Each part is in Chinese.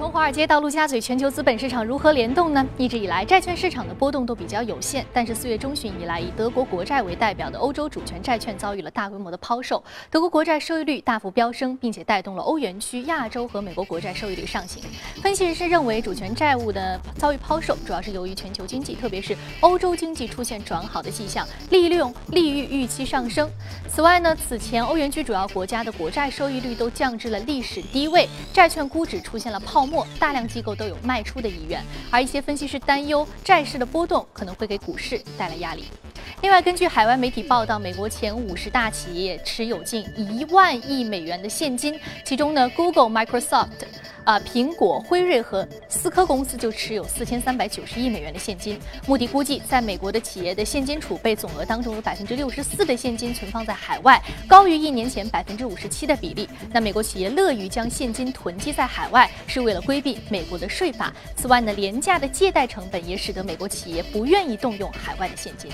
从华尔街到陆家嘴，全球资本市场如何联动呢？一直以来，债券市场的波动都比较有限。但是四月中旬以来，以德国国债为代表的欧洲主权债券遭遇了大规模的抛售，德国国债收益率大幅飙升，并且带动了欧元区、亚洲和美国国债收益率上行。分析人士认为，主权债务的遭遇抛售，主要是由于全球经济，特别是欧洲经济出现转好的迹象，利率利率预期上升。此外呢，此前欧元区主要国家的国债收益率都降至了历史低位，债券估值出现了泡沫。末大量机构都有卖出的意愿，而一些分析师担忧债市的波动可能会给股市带来压力。另外，根据海外媒体报道，美国前五十大企业持有近一万亿美元的现金，其中呢，Google、Microsoft。啊，苹果、辉瑞和思科公司就持有四千三百九十亿美元的现金。穆迪估计，在美国的企业的现金储备总额当中，有百分之六十四的现金存放在海外，高于一年前百分之五十七的比例。那美国企业乐于将现金囤积在海外，是为了规避美国的税法。此外呢，廉价的借贷成本也使得美国企业不愿意动用海外的现金。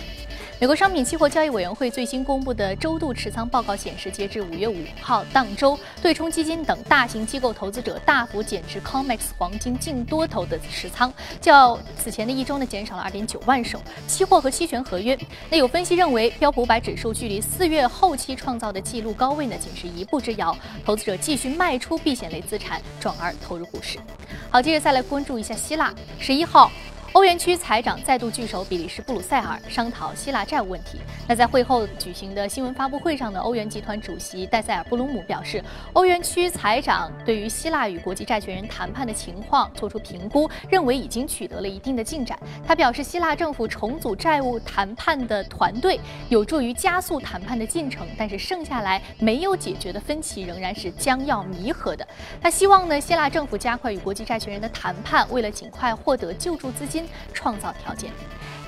美国商品期货交易委员会最新公布的周度持仓报告显示，截至五月五号当周，对冲基金等大型机构投资者大幅减持 COMEX 黄金净多头的持仓，较此前的一周呢减少了二点九万手。期货和期权合约，那有分析认为，标普五百指数距离四月后期创造的纪录高位呢仅是一步之遥，投资者继续卖出避险类资产，转而投入股市。好，接着再来关注一下希腊，十一号。欧元区财长再度聚首比利时布鲁塞尔，商讨希腊债务问题。那在会后举行的新闻发布会上呢，欧元集团主席戴塞尔布鲁姆表示，欧元区财长对于希腊与国际债权人谈判的情况做出评估，认为已经取得了一定的进展。他表示，希腊政府重组债务谈判的团队有助于加速谈判的进程，但是剩下来没有解决的分歧仍然是将要弥合的。他希望呢，希腊政府加快与国际债权人的谈判，为了尽快获得救助资金。创造条件。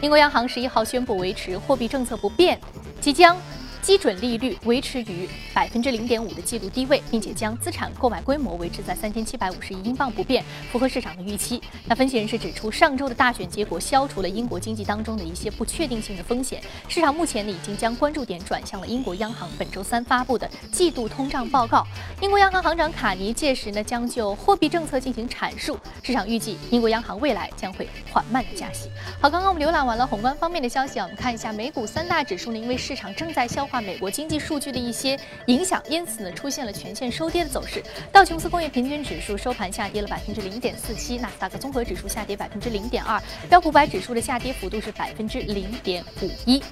英国央行十一号宣布维持货币政策不变，即将。基准利率维持于百分之零点五的季度低位，并且将资产购买规模维持在三千七百五十亿英镑不变，符合市场的预期。那分析人士指出，上周的大选结果消除了英国经济当中的一些不确定性的风险，市场目前呢已经将关注点转向了英国央行本周三发布的季度通胀报告。英国央行行长卡尼届时呢将就货币政策进行阐述，市场预计英国央行未来将会缓慢的加息。好，刚刚我们浏览完了宏观方面的消息啊，我们看一下美股三大指数呢，因为市场正在消化。美国经济数据的一些影响，因此呢出现了全线收跌的走势。道琼斯工业平均指数收盘下跌了百分之零点四七，纳斯达克综合指数下跌百分之零点二，标普百指数的下跌幅度是百分之零点五一。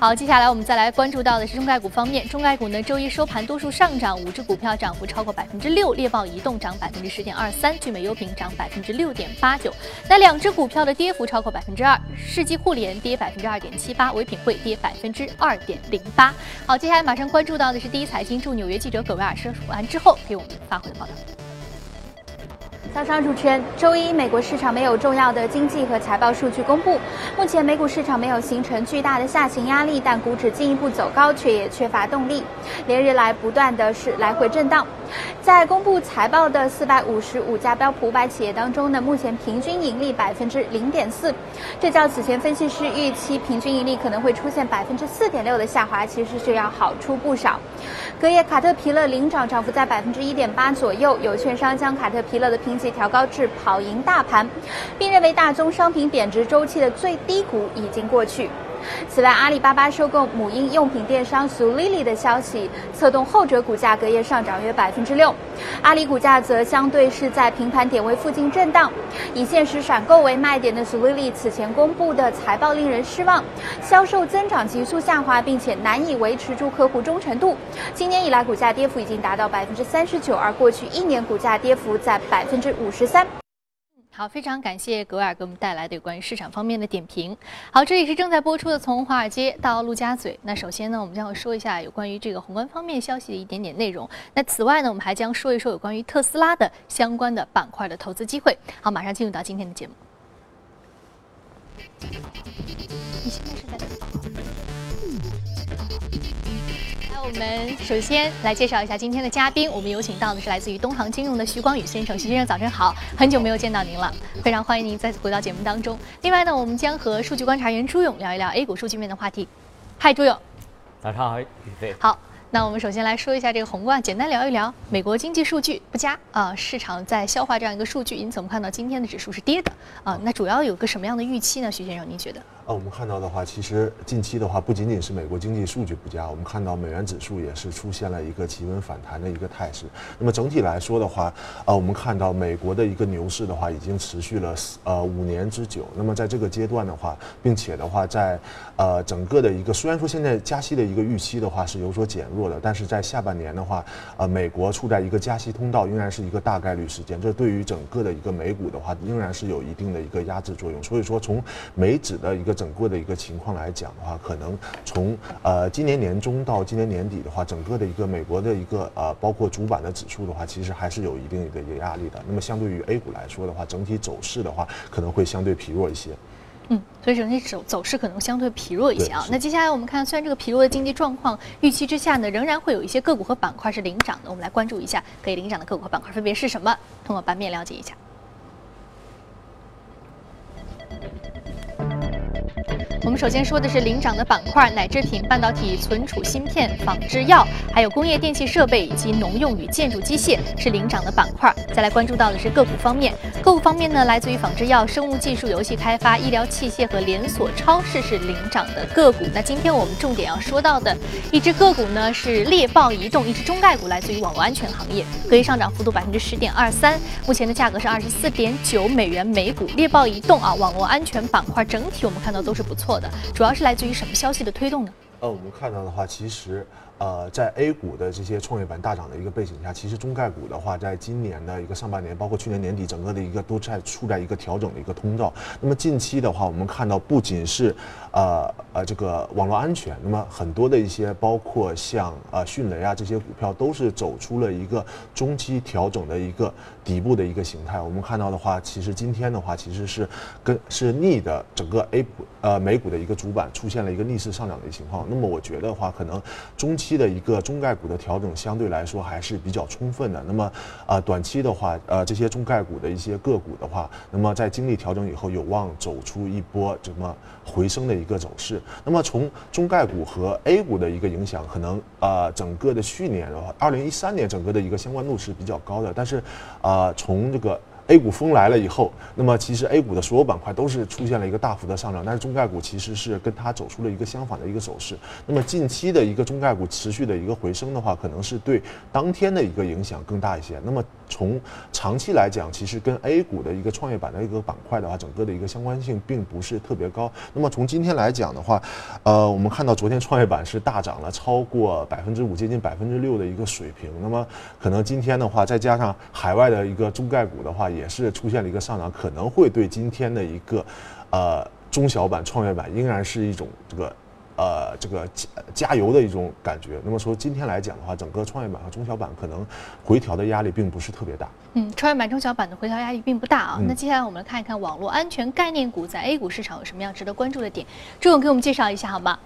好，接下来我们再来关注到的是中概股方面。中概股呢，周一收盘多数上涨，五只股票涨幅超过百分之六。猎豹移动涨百分之十点二三，聚美优品涨百分之六点八九。那两只股票的跌幅超过百分之二，世纪互联跌百分之二点七八，唯品会跌百分之二点零八。好，接下来马上关注到的是第一财经驻纽约记者葛维尔说完之后给我们发回的报道。早上主持人，周一美国市场没有重要的经济和财报数据公布，目前美股市场没有形成巨大的下行压力，但股指进一步走高却也缺乏动力，连日来不断的是来回震荡。在公布财报的四百五十五家标普五百企业当中呢，目前平均盈利百分之零点四，这较此前分析师预期平均盈利可能会出现百分之四点六的下滑，其实是要好出不少。隔夜卡特皮勒领涨，涨幅在百分之一点八左右，有券商将卡特皮勒的评级调高至跑赢大盘，并认为大宗商品贬值周期的最低谷已经过去。此外，阿里巴巴收购母婴用品电商 Zulily 的消息，策动后者股价隔夜上涨约百分之六。阿里股价则相对是在平盘点位附近震荡。以限时闪购为卖点的 Zulily 此前公布的财报令人失望，销售增长急速下滑，并且难以维持住客户忠诚度。今年以来，股价跌幅已经达到百分之三十九，而过去一年股价跌幅在百分之五十三。好，非常感谢格尔给我们带来的有关于市场方面的点评。好，这里是正在播出的《从华尔街到陆家嘴》。那首先呢，我们将会说一下有关于这个宏观方面消息的一点点内容。那此外呢，我们还将说一说有关于特斯拉的相关的板块的投资机会。好，马上进入到今天的节目。你现在是在？我们首先来介绍一下今天的嘉宾，我们有请到的是来自于东航金融的徐光宇先生。徐先生，早晨好，很久没有见到您了，非常欢迎您再次回到节目当中。另外呢，我们将和数据观察员朱勇聊一聊 A 股数据面的话题。嗨，朱勇。早上好，宇飞。好。那我们首先来说一下这个宏观，简单聊一聊美国经济数据不佳啊，市场在消化这样一个数据，因此我们看到今天的指数是跌的啊。那主要有个什么样的预期呢？徐先生，您觉得？啊，我们看到的话，其实近期的话，不仅仅是美国经济数据不佳，我们看到美元指数也是出现了一个企稳反弹的一个态势。那么整体来说的话，呃，我们看到美国的一个牛市的话，已经持续了呃五年之久。那么在这个阶段的话，并且的话，在呃整个的一个虽然说现在加息的一个预期的话是有所减弱的，但是在下半年的话，呃，美国处在一个加息通道，仍然是一个大概率事件。这对于整个的一个美股的话，仍然是有一定的一个压制作用。所以说，从美指的一个整个的一个情况来讲的话，可能从呃今年年中到今年年底的话，整个的一个美国的一个呃包括主板的指数的话，其实还是有一定的一个压力的。那么相对于 A 股来说的话，整体走势的话可能会相对疲弱一些。嗯，所以整体走走势可能相对疲弱一些啊。那接下来我们看，虽然这个疲弱的经济状况预期之下呢，仍然会有一些个股和板块是领涨的。我们来关注一下可以领涨的个股和板块分别是什么，通过版面了解一下。我们首先说的是领涨的板块，奶制品、半导体、存储芯片、仿制药，还有工业电气设备以及农用与建筑机械是领涨的板块。再来关注到的是个股方面，个股方面呢，来自于仿制药、生物技术、游戏开发、医疗器械和连锁超市是领涨的个股。那今天我们重点要说到的一只个股呢是猎豹移动，一只中概股，来自于网络安全行业，可以上涨幅度百分之十点二三，目前的价格是二十四点九美元每股。猎豹移动啊，网络安全板块整体我们看到都是不错。的，主要是来自于什么消息的推动呢？呃，我们看到的话，其实。呃，在 A 股的这些创业板大涨的一个背景下，其实中概股的话，在今年的一个上半年，包括去年年底，整个的一个都在处在一个调整的一个通道。那么近期的话，我们看到不仅是呃呃这个网络安全，那么很多的一些包括像呃迅雷啊这些股票，都是走出了一个中期调整的一个底部的一个形态。我们看到的话，其实今天的话，其实是跟是逆的整个 A 股呃美股的一个主板出现了一个逆势上涨的一个情况。那么我觉得话，可能中期。期的一个中概股的调整相对来说还是比较充分的。那么，呃，短期的话，呃，这些中概股的一些个股的话，那么在经历调整以后，有望走出一波怎么回升的一个走势。那么从中概股和 A 股的一个影响，可能呃，整个的去年的话，二零一三年整个的一个相关度是比较高的。但是，啊，从这个。A 股风来了以后，那么其实 A 股的所有板块都是出现了一个大幅的上涨，但是中概股其实是跟它走出了一个相反的一个走势。那么近期的一个中概股持续的一个回升的话，可能是对当天的一个影响更大一些。那么从长期来讲，其实跟 A 股的一个创业板的一个板块的话，整个的一个相关性并不是特别高。那么从今天来讲的话，呃，我们看到昨天创业板是大涨了超过百分之五，接近百分之六的一个水平。那么可能今天的话，再加上海外的一个中概股的话，也是出现了一个上涨，可能会对今天的一个，呃，中小板、创业板仍然是一种这个，呃，这个加加油的一种感觉。那么说今天来讲的话，整个创业板和中小板可能回调的压力并不是特别大。嗯，创业板、中小板的回调压力并不大啊。那接下来我们来看一看网络安全概念股在 A 股市场有什么样值得关注的点，朱总给我们介绍一下好吗？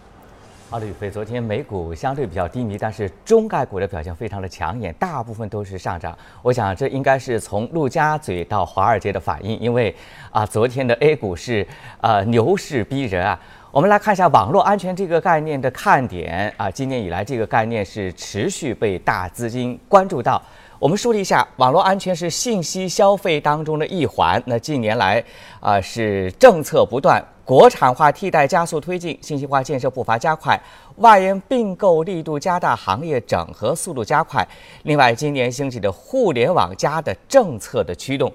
好的，宇飞，昨天美股相对比较低迷，但是中概股的表现非常的抢眼，大部分都是上涨。我想这应该是从陆家嘴到华尔街的反应，因为啊，昨天的 A 股是呃牛市逼人啊。我们来看一下网络安全这个概念的看点啊，今年以来这个概念是持续被大资金关注到。我们梳理一下，网络安全是信息消费当中的一环。那近年来啊，是政策不断。国产化替代加速推进，信息化建设步伐加快，外延并购力度加大，行业整合速度加快。另外，今年兴起的“互联网加”的政策的驱动，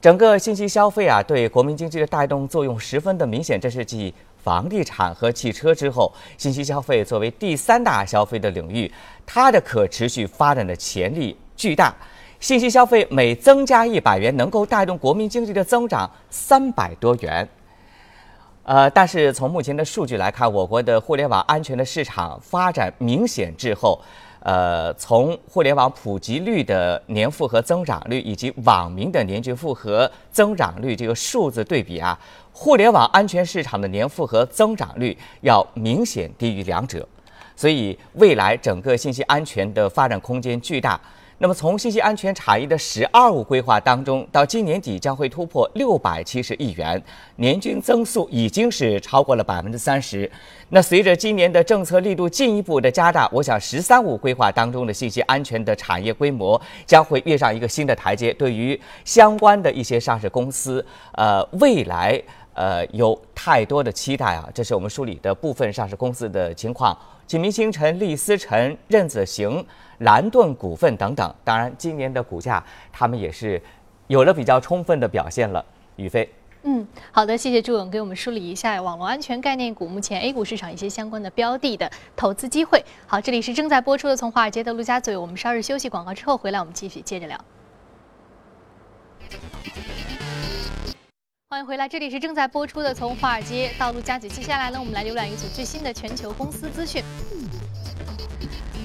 整个信息消费啊，对国民经济的带动作用十分的明显。这是继房地产和汽车之后，信息消费作为第三大消费的领域，它的可持续发展的潜力巨大。信息消费每增加一百元，能够带动国民经济的增长三百多元。呃，但是从目前的数据来看，我国的互联网安全的市场发展明显滞后。呃，从互联网普及率的年复合增长率以及网民的年均复合增长率这个数字对比啊，互联网安全市场的年复合增长率要明显低于两者。所以，未来整个信息安全的发展空间巨大。那么从信息安全产业的“十二五”规划当中，到今年底将会突破六百七十亿元，年均增速已经是超过了百分之三十。那随着今年的政策力度进一步的加大，我想“十三五”规划当中的信息安全的产业规模将会跃上一个新的台阶。对于相关的一些上市公司，呃，未来呃有太多的期待啊。这是我们梳理的部分上市公司的情况：锦明星辰、利思辰、任子行。蓝盾股份等等，当然今年的股价他们也是有了比较充分的表现了。宇飞，嗯，好的，谢谢朱勇给我们梳理一下网络安全概念股目前 A 股市场一些相关的标的的投资机会。好，这里是正在播出的从华尔街的陆家嘴，我们稍事休息广告之后回来，我们继续接着聊。欢迎回来，这里是正在播出的从华尔街到陆家嘴，接下来呢，我们来浏览一组最新的全球公司资讯。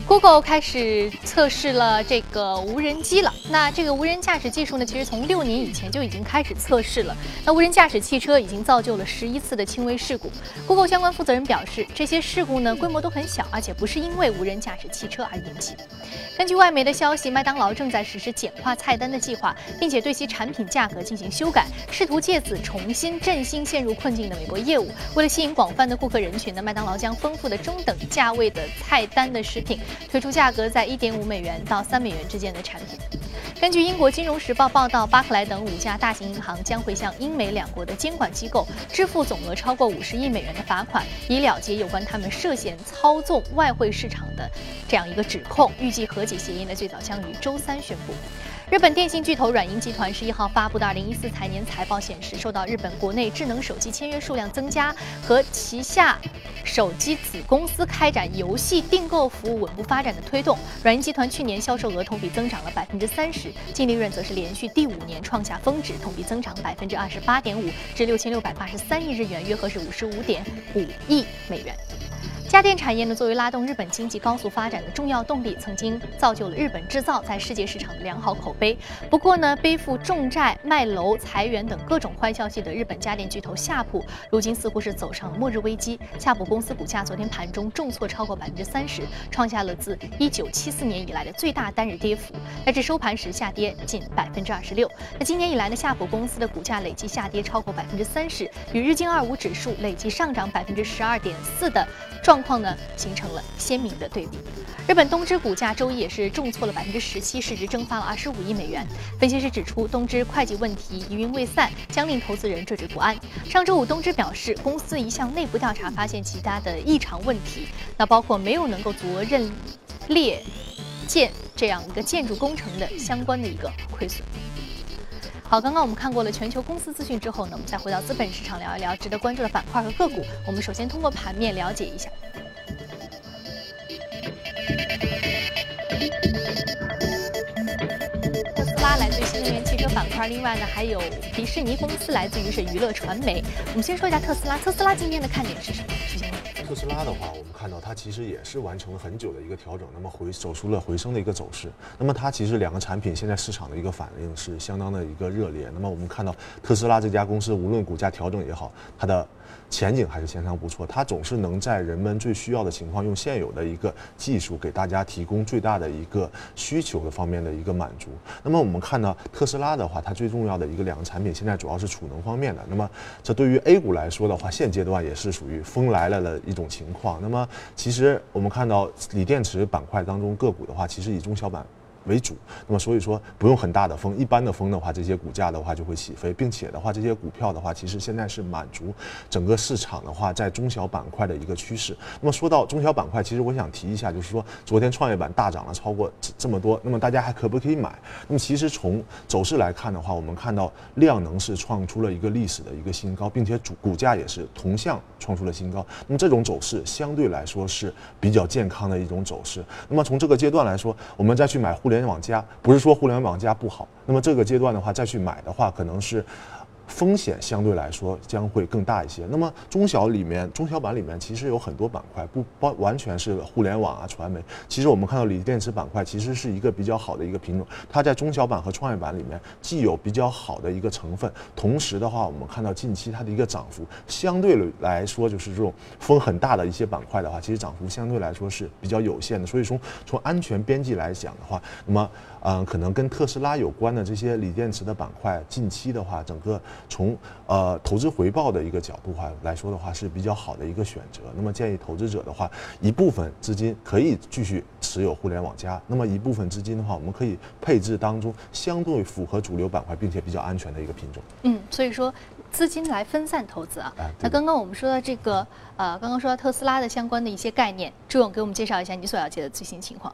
Google 开始测试了这个无人机了。那这个无人驾驶技术呢，其实从六年以前就已经开始测试了。那无人驾驶汽车已经造就了十一次的轻微事故。Google 相关负责人表示，这些事故呢规模都很小，而且不是因为无人驾驶汽车而引起。根据外媒的消息，麦当劳正在实施简化菜单的计划，并且对其产品价格进行修改，试图借此重新振兴陷入困境的美国业务。为了吸引广泛的顾客人群呢，麦当劳将丰富的中等价位的菜单的食品。推出价格在一点五美元到三美元之间的产品。根据英国金融时报报道，巴克莱等五家大型银行将会向英美两国的监管机构支付总额超过五十亿美元的罚款，以了结有关他们涉嫌操纵外汇市场的这样一个指控。预计和解协议呢，最早将于周三宣布。日本电信巨头软银集团十一号发布的二零一四财年财报显示，受到日本国内智能手机签约数量增加和旗下手机子公司开展游戏订购服务稳步发展的推动，软银集团去年销售额同比增长了百分之三十，净利润则是连续第五年创下峰值，同比增长百分之二十八点五，至六千六百八十三亿日元，约合是五十五点五亿美元。家电产业呢，作为拉动日本经济高速发展的重要动力，曾经造就了日本制造在世界市场的良好口碑。不过呢，背负重债、卖楼、裁员等各种坏消息的日本家电巨头夏普，如今似乎是走上了末日危机。夏普公司股价昨天盘中重挫超过百分之三十，创下了自一九七四年以来的最大单日跌幅。那至收盘时下跌近百分之二十六。那今年以来呢，夏普公司的股价累计下跌超过百分之三十，与日经二五指数累计上涨百分之十二点四的状。状况呢形成了鲜明的对比。日本东芝股价周一也是重挫了百分之十七，市值蒸发了二十五亿美元。分析师指出，东芝会计问题疑云未散，将令投资人惴惴不安。上周五，东芝表示，公司一项内部调查发现其他的异常问题，那包括没有能够责任列建这样一个建筑工程的相关的一个亏损。好，刚刚我们看过了全球公司资讯之后呢，我们再回到资本市场聊一聊值得关注的板块和个股。我们首先通过盘面了解一下。来自于新能源汽车板块，另外呢还有迪士尼公司来自于是娱乐传媒。我们先说一下特斯拉，特斯拉今天的看点是什么？特斯拉的话，我们看到它其实也是完成了很久的一个调整，那么回走出了回升的一个走势。那么它其实两个产品现在市场的一个反应是相当的一个热烈。那么我们看到特斯拉这家公司，无论股价调整也好，它的。前景还是相当不错，它总是能在人们最需要的情况，用现有的一个技术给大家提供最大的一个需求的方面的一个满足。那么我们看到特斯拉的话，它最重要的一个两个产品，现在主要是储能方面的。那么这对于 A 股来说的话，现阶段也是属于风来了的一种情况。那么其实我们看到锂电池板块当中个股的话，其实以中小板。为主，那么所以说不用很大的风，一般的风的话，这些股价的话就会起飞，并且的话，这些股票的话，其实现在是满足整个市场的话，在中小板块的一个趋势。那么说到中小板块，其实我想提一下，就是说昨天创业板大涨了超过这么多，那么大家还可不可以买？那么其实从走势来看的话，我们看到量能是创出了一个历史的一个新高，并且主股价也是同向创出了新高。那么这种走势相对来说是比较健康的一种走势。那么从这个阶段来说，我们再去买互联联网加，不是说互联网加不好。那么这个阶段的话，再去买的话，可能是风险相对来说将会更大一些。那么中小里面，中小板里面其实有很多板块，不包完全是互联网啊、传媒。其实我们看到锂电池板块其实是一个比较好的一个品种，它在中小板和创业板里面既有比较好的一个成分，同时的话，我们看到近期它的一个涨幅相对来说就是这种风很大的一些板块的话，其实涨幅相对来说是比较有限的。所以说从安全边际来讲的话，那么。嗯，可能跟特斯拉有关的这些锂电池的板块，近期的话，整个从呃投资回报的一个角度话来说的话，是比较好的一个选择。那么建议投资者的话，一部分资金可以继续持有互联网加，那么一部分资金的话，我们可以配置当中相对符合主流板块并且比较安全的一个品种。嗯，所以说资金来分散投资啊。那刚刚我们说到这个呃，刚刚说到特斯拉的相关的一些概念，朱勇给我们介绍一下你所了解的最新情况。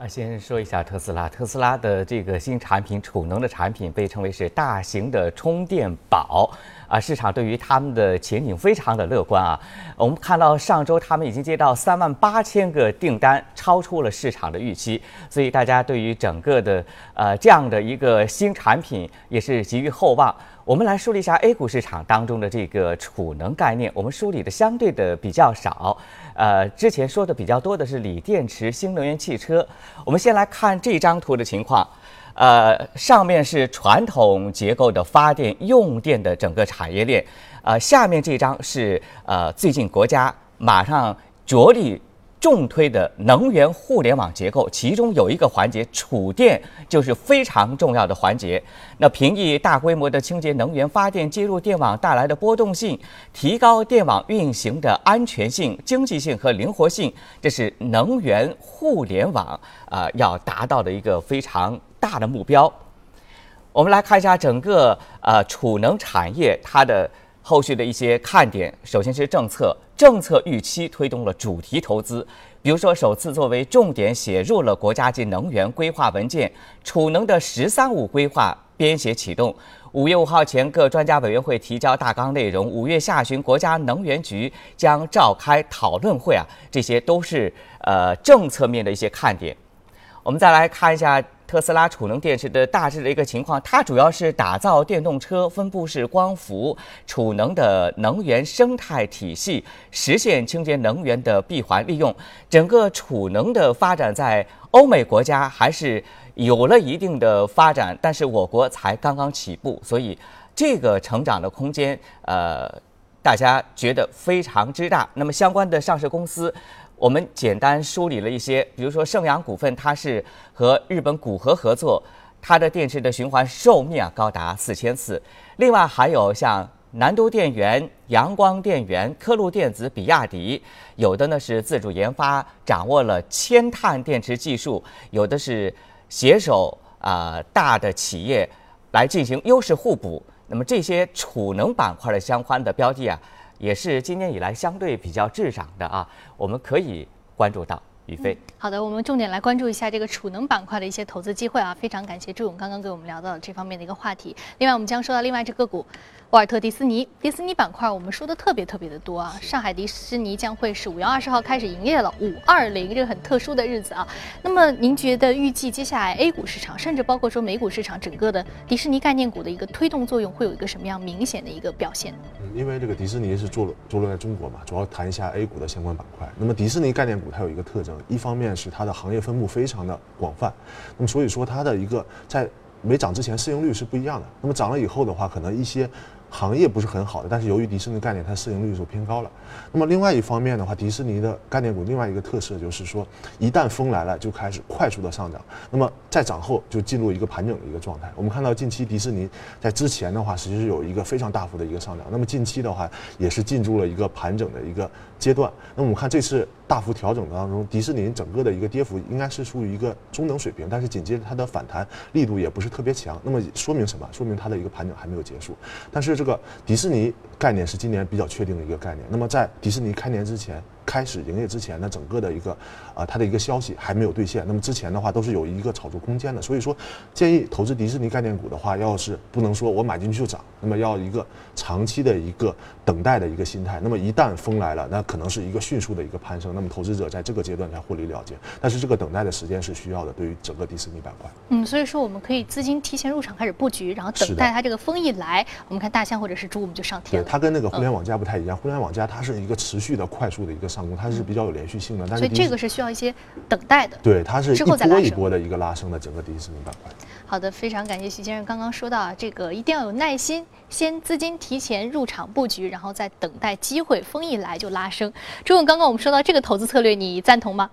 啊，先说一下特斯拉。特斯拉的这个新产品，储能的产品被称为是大型的充电宝。啊，市场对于他们的前景非常的乐观啊。我们看到上周他们已经接到三万八千个订单，超出了市场的预期。所以大家对于整个的呃这样的一个新产品也是寄予厚望。我们来梳理一下 A 股市场当中的这个储能概念，我们梳理的相对的比较少。呃，之前说的比较多的是锂电池、新能源汽车。我们先来看这张图的情况，呃，上面是传统结构的发电用电的整个产业链，呃，下面这张是呃最近国家马上着力。重推的能源互联网结构，其中有一个环节储电就是非常重要的环节。那平抑大规模的清洁能源发电接入电网带来的波动性，提高电网运行的安全性、经济性和灵活性，这是能源互联网啊要达到的一个非常大的目标。我们来看一下整个呃储能产业它的。后续的一些看点，首先是政策，政策预期推动了主题投资，比如说首次作为重点写入了国家级能源规划文件，储能的“十三五”规划编写启动。五月五号前，各专家委员会提交大纲内容，五月下旬，国家能源局将召开讨论会啊，这些都是呃政策面的一些看点。我们再来看一下。特斯拉储能电池的大致的一个情况，它主要是打造电动车分布式光伏储能的能源生态体系，实现清洁能源的闭环利用。整个储能的发展在欧美国家还是有了一定的发展，但是我国才刚刚起步，所以这个成长的空间，呃，大家觉得非常之大。那么相关的上市公司。我们简单梳理了一些，比如说盛阳股份，它是和日本古河合作，它的电池的循环寿命啊高达四千次。另外还有像南都电源、阳光电源、科路电子、比亚迪，有的呢是自主研发，掌握了铅碳电池技术，有的是携手啊大的企业来进行优势互补。那么这些储能板块的相关的标的啊。也是今年以来相对比较滞涨的啊，我们可以关注到宇飞。好的，我们重点来关注一下这个储能板块的一些投资机会啊，非常感谢朱勇刚刚给我们聊到这方面的一个话题。另外，我们将说到另外一只个股。沃尔特迪士尼，迪士尼板块我们说的特别特别的多啊。上海迪士尼将会是五月二十号开始营业了，五二零这个很特殊的日子啊。那么您觉得预计接下来 A 股市场，甚至包括说美股市场，整个的迪士尼概念股的一个推动作用会有一个什么样明显的一个表现？嗯，因为这个迪士尼是坐落坐落在中国嘛，主要谈一下 A 股的相关板块。那么迪士尼概念股它有一个特征，一方面是它的行业分布非常的广泛，那么所以说它的一个在没涨之前市盈率是不一样的。那么涨了以后的话，可能一些。行业不是很好的，但是由于迪士尼概念，它市盈率就偏高了。那么另外一方面的话，迪士尼的概念股另外一个特色就是说，一旦风来了，就开始快速的上涨。那么在涨后就进入一个盘整的一个状态。我们看到近期迪士尼在之前的话，实际是有一个非常大幅的一个上涨。那么近期的话，也是进入了一个盘整的一个阶段。那么我们看这次大幅调整当中，迪士尼整个的一个跌幅应该是属于一个中等水平，但是紧接着它的反弹力度也不是特别强。那么说明什么？说明它的一个盘整还没有结束。但是这个迪士尼概念是今年比较确定的一个概念。那么在迪士尼开年之前。开始营业之前呢，整个的一个啊它的一个消息还没有兑现。那么之前的话都是有一个炒作空间的，所以说建议投资迪士尼概念股的话，要是不能说我买进去就涨，那么要一个长期的一个等待的一个心态。那么一旦风来了，那可能是一个迅速的一个攀升，那么投资者在这个阶段才获利了结。但是这个等待的时间是需要的，对于整个迪士尼板块。嗯，所以说我们可以资金提前入场开始布局，然后等待它这个风一来，我们看大象或者是猪，我们就上天了。对，它跟那个互联网加不太一样，互联网加它是一个持续的、快速的一个上攻，它是比较有连续性的。所以这个是需要一些等待的。对，它是一波一波的一个拉升的整个迪士尼板块。好的，非常感谢徐先生刚刚说到啊，这个一定要有耐心，先资金提前入场布局，然后再等待机会，风一来就拉升。朱勇，刚刚我们说到这个投资策略，你赞同吗？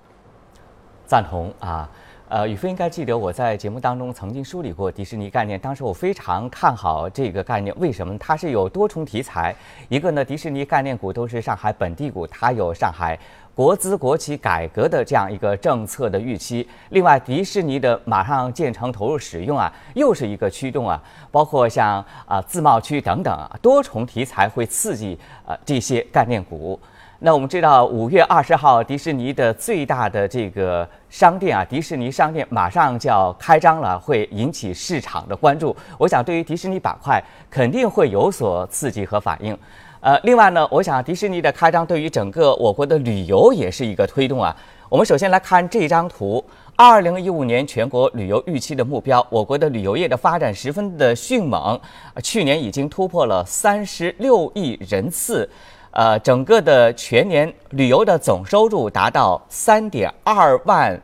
赞同啊。呃，呃宇飞应该记得我在节目当中曾经梳理过迪士尼概念，当时我非常看好这个概念，为什么？它是有多重题材，一个呢，迪士尼概念股都是上海本地股，它有上海国资国企改革的这样一个政策的预期，另外迪士尼的马上建成投入使用啊，又是一个驱动啊，包括像啊自贸区等等啊，多重题材会刺激呃这些概念股。那我们知道，五月二十号，迪士尼的最大的这个商店啊，迪士尼商店马上就要开张了，会引起市场的关注。我想，对于迪士尼板块肯定会有所刺激和反应。呃，另外呢，我想迪士尼的开张对于整个我国的旅游也是一个推动啊。我们首先来看这张图，二零一五年全国旅游预期的目标，我国的旅游业的发展十分的迅猛，去年已经突破了三十六亿人次。呃，整个的全年旅游的总收入达到三点二万，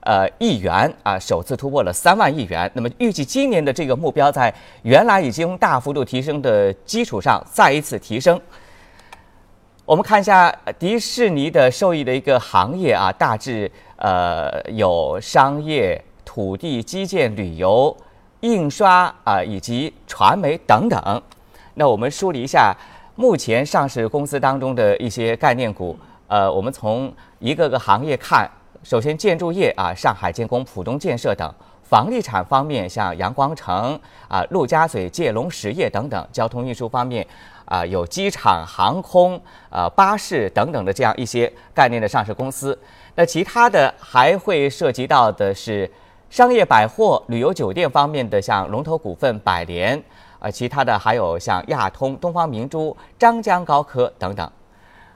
呃亿元啊，首次突破了三万亿元。那么预计今年的这个目标，在原来已经大幅度提升的基础上，再一次提升。我们看一下迪士尼的受益的一个行业啊，大致呃有商业、土地、基建、旅游、印刷啊以及传媒等等。那我们梳理一下。目前上市公司当中的一些概念股，呃，我们从一个个行业看，首先建筑业啊，上海建工、浦东建设等；房地产方面，像阳光城啊、陆家嘴界龙实业等等；交通运输方面，啊，有机场、航空、啊巴士等等的这样一些概念的上市公司。那其他的还会涉及到的是商业百货、旅游酒店方面的，像龙头股份百联。啊，其他的还有像亚通、东方明珠、张江高科等等。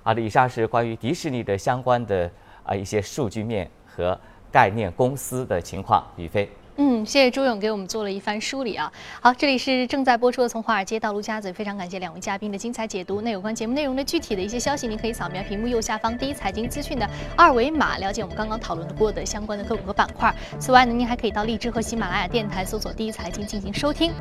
好的，以上是关于迪士尼的相关的啊一些数据面和概念公司的情况。宇飞，嗯，谢谢朱勇给我们做了一番梳理啊。好，这里是正在播出的《从华尔街到陆家嘴》，非常感谢两位嘉宾的精彩解读。那有关节目内容的具体的一些消息，您可以扫描屏幕右下方第一财经资讯的二维码，了解我们刚刚讨论过的相关的个股和板块。此外呢，您还可以到荔枝和喜马拉雅电台搜索“第一财经”进行收听。